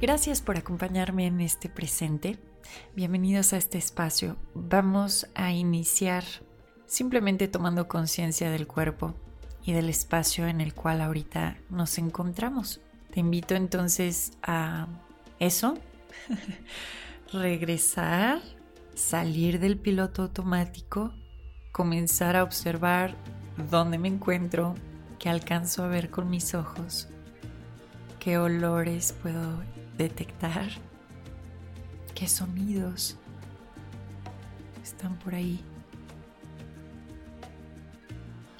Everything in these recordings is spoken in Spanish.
Gracias por acompañarme en este presente. Bienvenidos a este espacio. Vamos a iniciar simplemente tomando conciencia del cuerpo y del espacio en el cual ahorita nos encontramos. Te invito entonces a eso, regresar, salir del piloto automático, comenzar a observar dónde me encuentro, qué alcanzo a ver con mis ojos, qué olores puedo detectar qué sonidos están por ahí,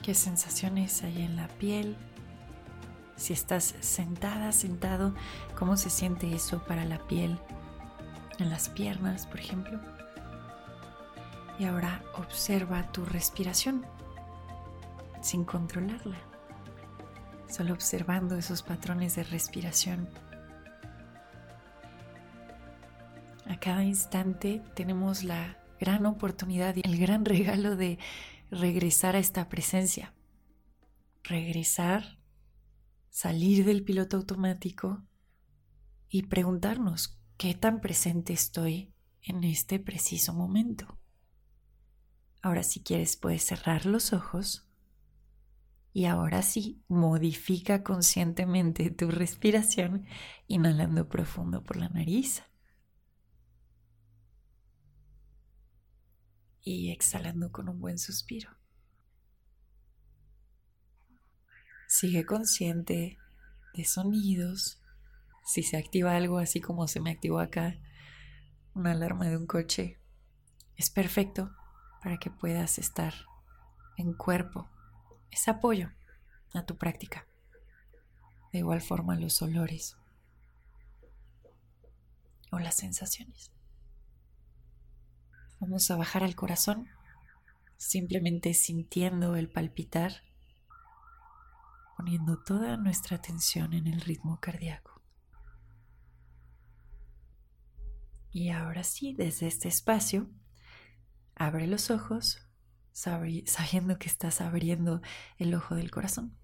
qué sensaciones hay en la piel, si estás sentada, sentado, cómo se siente eso para la piel, en las piernas, por ejemplo. Y ahora observa tu respiración sin controlarla, solo observando esos patrones de respiración Cada instante tenemos la gran oportunidad y el gran regalo de regresar a esta presencia. Regresar, salir del piloto automático y preguntarnos qué tan presente estoy en este preciso momento. Ahora si quieres puedes cerrar los ojos y ahora sí modifica conscientemente tu respiración inhalando profundo por la nariz. Y exhalando con un buen suspiro. Sigue consciente de sonidos. Si se activa algo así como se me activó acá, una alarma de un coche, es perfecto para que puedas estar en cuerpo. Es apoyo a tu práctica. De igual forma los olores o las sensaciones. Vamos a bajar al corazón, simplemente sintiendo el palpitar, poniendo toda nuestra atención en el ritmo cardíaco. Y ahora sí, desde este espacio, abre los ojos, sabiendo que estás abriendo el ojo del corazón.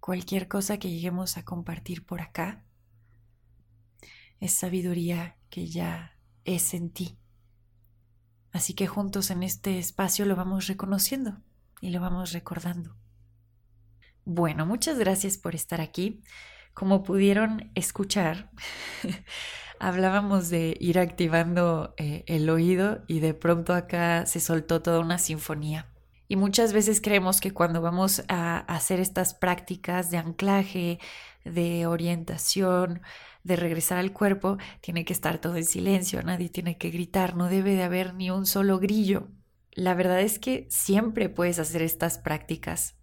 Cualquier cosa que lleguemos a compartir por acá, es sabiduría que ya es en ti. Así que juntos en este espacio lo vamos reconociendo y lo vamos recordando. Bueno, muchas gracias por estar aquí. Como pudieron escuchar, hablábamos de ir activando eh, el oído y de pronto acá se soltó toda una sinfonía. Y muchas veces creemos que cuando vamos a hacer estas prácticas de anclaje, de orientación, de regresar al cuerpo, tiene que estar todo en silencio, nadie tiene que gritar, no debe de haber ni un solo grillo. La verdad es que siempre puedes hacer estas prácticas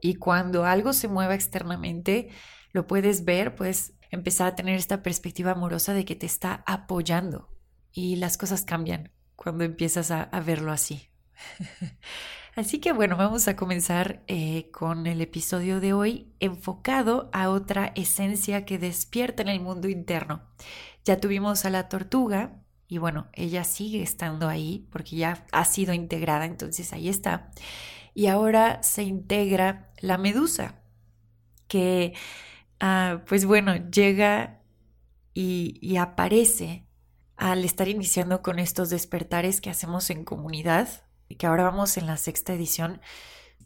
y cuando algo se mueva externamente, lo puedes ver, puedes empezar a tener esta perspectiva amorosa de que te está apoyando y las cosas cambian cuando empiezas a, a verlo así. Así que bueno, vamos a comenzar eh, con el episodio de hoy enfocado a otra esencia que despierta en el mundo interno. Ya tuvimos a la tortuga y bueno, ella sigue estando ahí porque ya ha sido integrada, entonces ahí está. Y ahora se integra la medusa, que ah, pues bueno, llega y, y aparece al estar iniciando con estos despertares que hacemos en comunidad que ahora vamos en la sexta edición,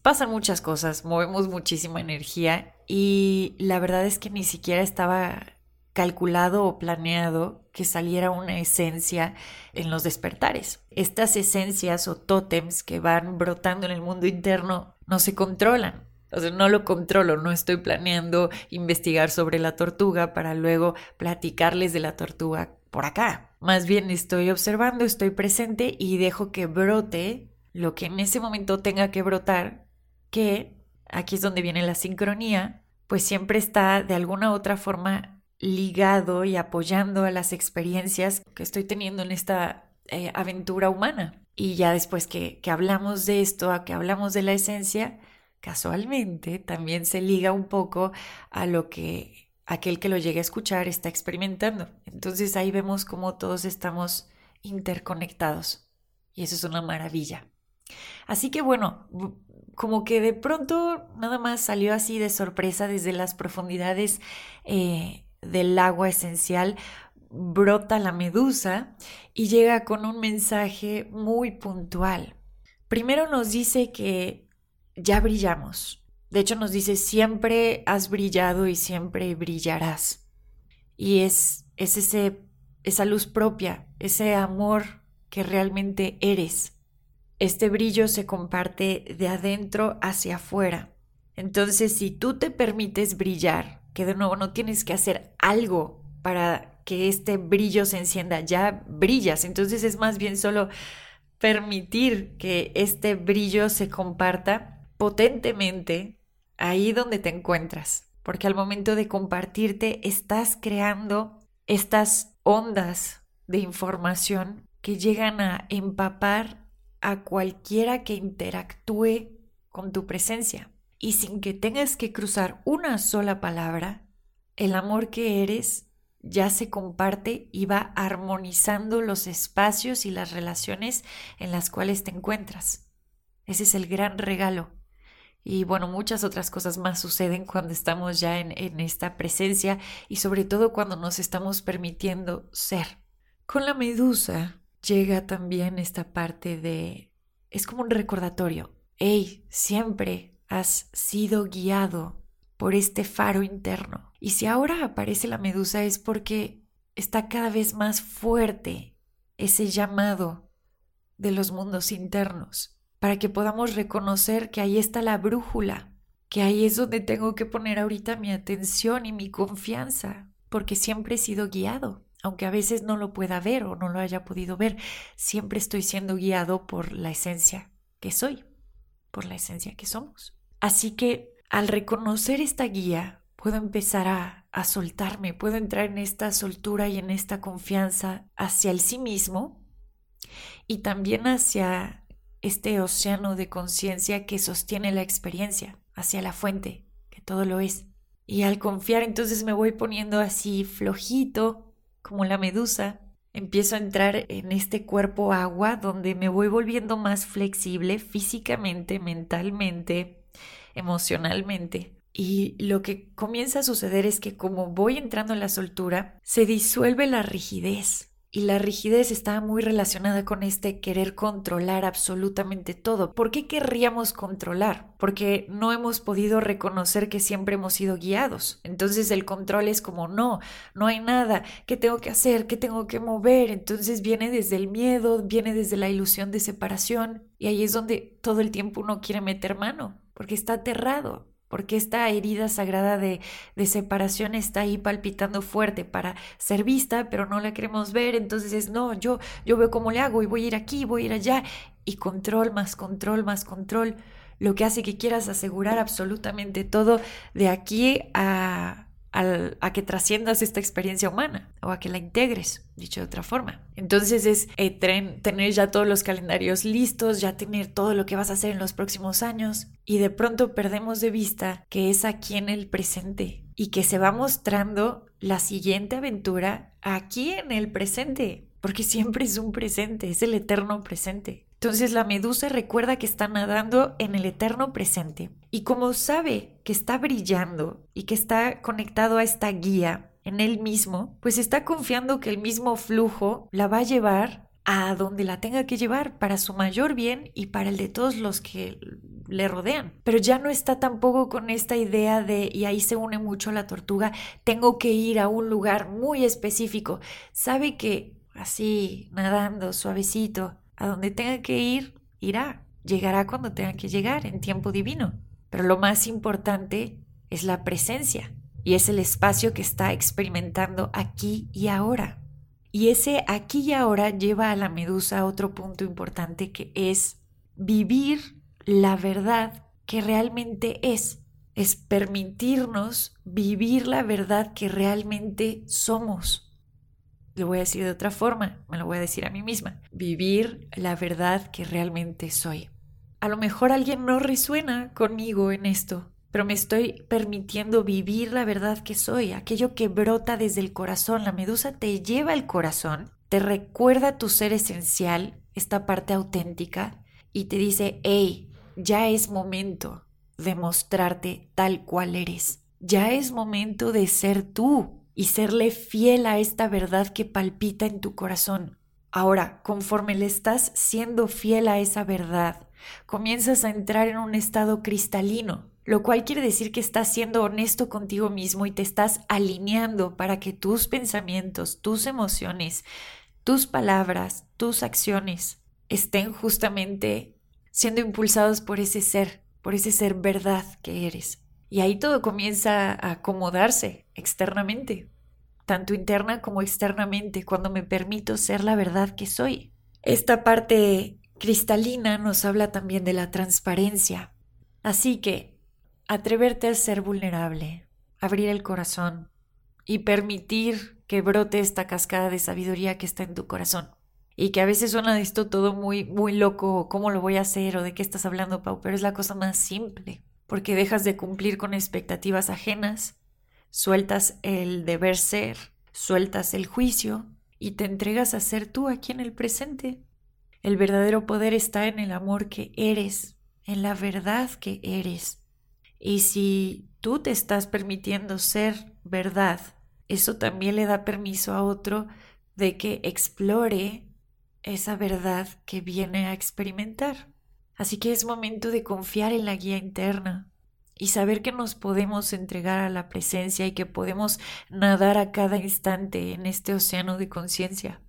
pasan muchas cosas, movemos muchísima energía y la verdad es que ni siquiera estaba calculado o planeado que saliera una esencia en los despertares. Estas esencias o tótems que van brotando en el mundo interno no se controlan. O sea, no lo controlo, no estoy planeando investigar sobre la tortuga para luego platicarles de la tortuga por acá. Más bien estoy observando, estoy presente y dejo que brote lo que en ese momento tenga que brotar, que aquí es donde viene la sincronía, pues siempre está de alguna u otra forma ligado y apoyando a las experiencias que estoy teniendo en esta eh, aventura humana. Y ya después que, que hablamos de esto, a que hablamos de la esencia, casualmente también se liga un poco a lo que aquel que lo llegue a escuchar está experimentando. Entonces ahí vemos cómo todos estamos interconectados y eso es una maravilla. Así que bueno, como que de pronto nada más salió así de sorpresa desde las profundidades eh, del agua esencial, brota la medusa y llega con un mensaje muy puntual. Primero nos dice que ya brillamos. De hecho nos dice siempre has brillado y siempre brillarás. Y es, es ese, esa luz propia, ese amor que realmente eres. Este brillo se comparte de adentro hacia afuera. Entonces, si tú te permites brillar, que de nuevo no tienes que hacer algo para que este brillo se encienda, ya brillas. Entonces es más bien solo permitir que este brillo se comparta potentemente ahí donde te encuentras. Porque al momento de compartirte estás creando estas ondas de información que llegan a empapar a cualquiera que interactúe con tu presencia. Y sin que tengas que cruzar una sola palabra, el amor que eres ya se comparte y va armonizando los espacios y las relaciones en las cuales te encuentras. Ese es el gran regalo. Y bueno, muchas otras cosas más suceden cuando estamos ya en, en esta presencia y sobre todo cuando nos estamos permitiendo ser. Con la medusa llega también esta parte de... es como un recordatorio. Hey, siempre has sido guiado por este faro interno. Y si ahora aparece la medusa es porque está cada vez más fuerte ese llamado de los mundos internos, para que podamos reconocer que ahí está la brújula, que ahí es donde tengo que poner ahorita mi atención y mi confianza, porque siempre he sido guiado aunque a veces no lo pueda ver o no lo haya podido ver, siempre estoy siendo guiado por la esencia que soy, por la esencia que somos. Así que al reconocer esta guía, puedo empezar a, soltarme, puedo entrar en esta soltura y en esta confianza hacia el sí mismo y también hacia este océano de conciencia que sostiene la experiencia, hacia la fuente, que todo lo es. Y al confiar entonces me voy poniendo así flojito, como la medusa, empiezo a entrar en este cuerpo agua donde me voy volviendo más flexible físicamente, mentalmente, emocionalmente. Y lo que comienza a suceder es que como voy entrando en la soltura, se disuelve la rigidez. Y la rigidez está muy relacionada con este querer controlar absolutamente todo. ¿Por qué querríamos controlar? Porque no hemos podido reconocer que siempre hemos sido guiados. Entonces el control es como no, no hay nada, ¿qué tengo que hacer? ¿Qué tengo que mover? Entonces viene desde el miedo, viene desde la ilusión de separación y ahí es donde todo el tiempo uno quiere meter mano, porque está aterrado porque esta herida sagrada de, de, separación está ahí palpitando fuerte para ser vista, pero no la queremos ver, entonces es, no, yo, yo veo cómo le hago y voy a ir aquí, voy a ir allá, y control más control más control, lo que hace que quieras asegurar absolutamente todo de aquí a a que trasciendas esta experiencia humana o a que la integres, dicho de otra forma. Entonces es eh, tener ya todos los calendarios listos, ya tener todo lo que vas a hacer en los próximos años y de pronto perdemos de vista que es aquí en el presente y que se va mostrando la siguiente aventura aquí en el presente, porque siempre es un presente, es el eterno presente. Entonces la medusa recuerda que está nadando en el eterno presente y como sabe que está brillando y que está conectado a esta guía en él mismo, pues está confiando que el mismo flujo la va a llevar a donde la tenga que llevar para su mayor bien y para el de todos los que le rodean. Pero ya no está tampoco con esta idea de, y ahí se une mucho la tortuga, tengo que ir a un lugar muy específico. Sabe que así, nadando suavecito, a donde tenga que ir, irá. Llegará cuando tenga que llegar, en tiempo divino. Pero lo más importante es la presencia y es el espacio que está experimentando aquí y ahora. Y ese aquí y ahora lleva a la medusa a otro punto importante que es vivir la verdad que realmente es. Es permitirnos vivir la verdad que realmente somos. Lo voy a decir de otra forma, me lo voy a decir a mí misma. Vivir la verdad que realmente soy. A lo mejor alguien no resuena conmigo en esto, pero me estoy permitiendo vivir la verdad que soy, aquello que brota desde el corazón. La medusa te lleva al corazón, te recuerda tu ser esencial, esta parte auténtica, y te dice, hey, ya es momento de mostrarte tal cual eres. Ya es momento de ser tú y serle fiel a esta verdad que palpita en tu corazón. Ahora, conforme le estás siendo fiel a esa verdad, comienzas a entrar en un estado cristalino, lo cual quiere decir que estás siendo honesto contigo mismo y te estás alineando para que tus pensamientos, tus emociones, tus palabras, tus acciones estén justamente siendo impulsados por ese ser, por ese ser verdad que eres. Y ahí todo comienza a acomodarse externamente, tanto interna como externamente, cuando me permito ser la verdad que soy. Esta parte cristalina nos habla también de la transparencia. Así que atreverte a ser vulnerable, abrir el corazón y permitir que brote esta cascada de sabiduría que está en tu corazón. Y que a veces suena esto todo muy, muy loco, ¿cómo lo voy a hacer? o de qué estás hablando, Pau, pero es la cosa más simple, porque dejas de cumplir con expectativas ajenas, sueltas el deber ser, sueltas el juicio y te entregas a ser tú aquí en el presente. El verdadero poder está en el amor que eres, en la verdad que eres. Y si tú te estás permitiendo ser verdad, eso también le da permiso a otro de que explore esa verdad que viene a experimentar. Así que es momento de confiar en la guía interna y saber que nos podemos entregar a la presencia y que podemos nadar a cada instante en este océano de conciencia,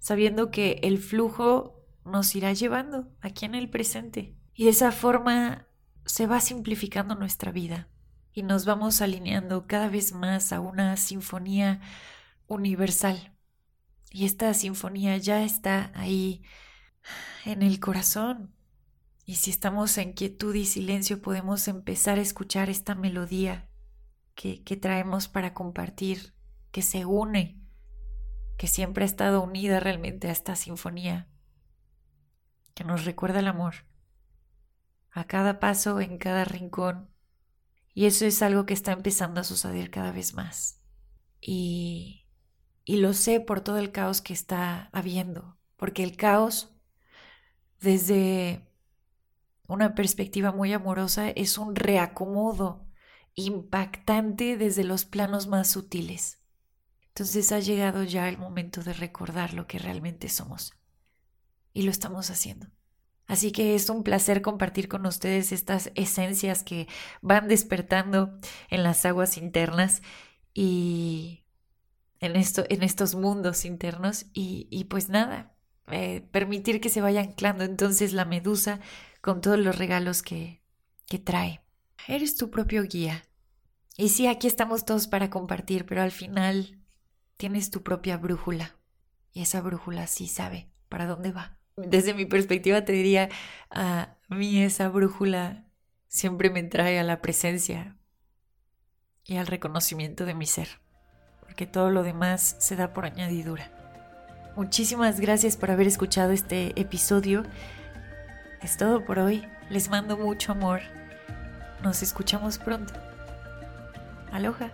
sabiendo que el flujo nos irá llevando aquí en el presente. Y de esa forma se va simplificando nuestra vida y nos vamos alineando cada vez más a una sinfonía universal. Y esta sinfonía ya está ahí en el corazón. Y si estamos en quietud y silencio podemos empezar a escuchar esta melodía que, que traemos para compartir, que se une, que siempre ha estado unida realmente a esta sinfonía, que nos recuerda el amor a cada paso, en cada rincón. Y eso es algo que está empezando a suceder cada vez más. Y, y lo sé por todo el caos que está habiendo, porque el caos, desde una perspectiva muy amorosa, es un reacomodo impactante desde los planos más sutiles. Entonces ha llegado ya el momento de recordar lo que realmente somos. Y lo estamos haciendo. Así que es un placer compartir con ustedes estas esencias que van despertando en las aguas internas y en, esto, en estos mundos internos y, pues nada, eh, permitir que se vaya anclando entonces la medusa con todos los regalos que, que trae. Eres tu propio guía. Y sí, aquí estamos todos para compartir, pero al final tienes tu propia brújula. Y esa brújula sí sabe para dónde va desde mi perspectiva te diría, a mí esa brújula siempre me trae a la presencia y al reconocimiento de mi ser, porque todo lo demás se da por añadidura. Muchísimas gracias por haber escuchado este episodio. Es todo por hoy. Les mando mucho amor. Nos escuchamos pronto. Aloha.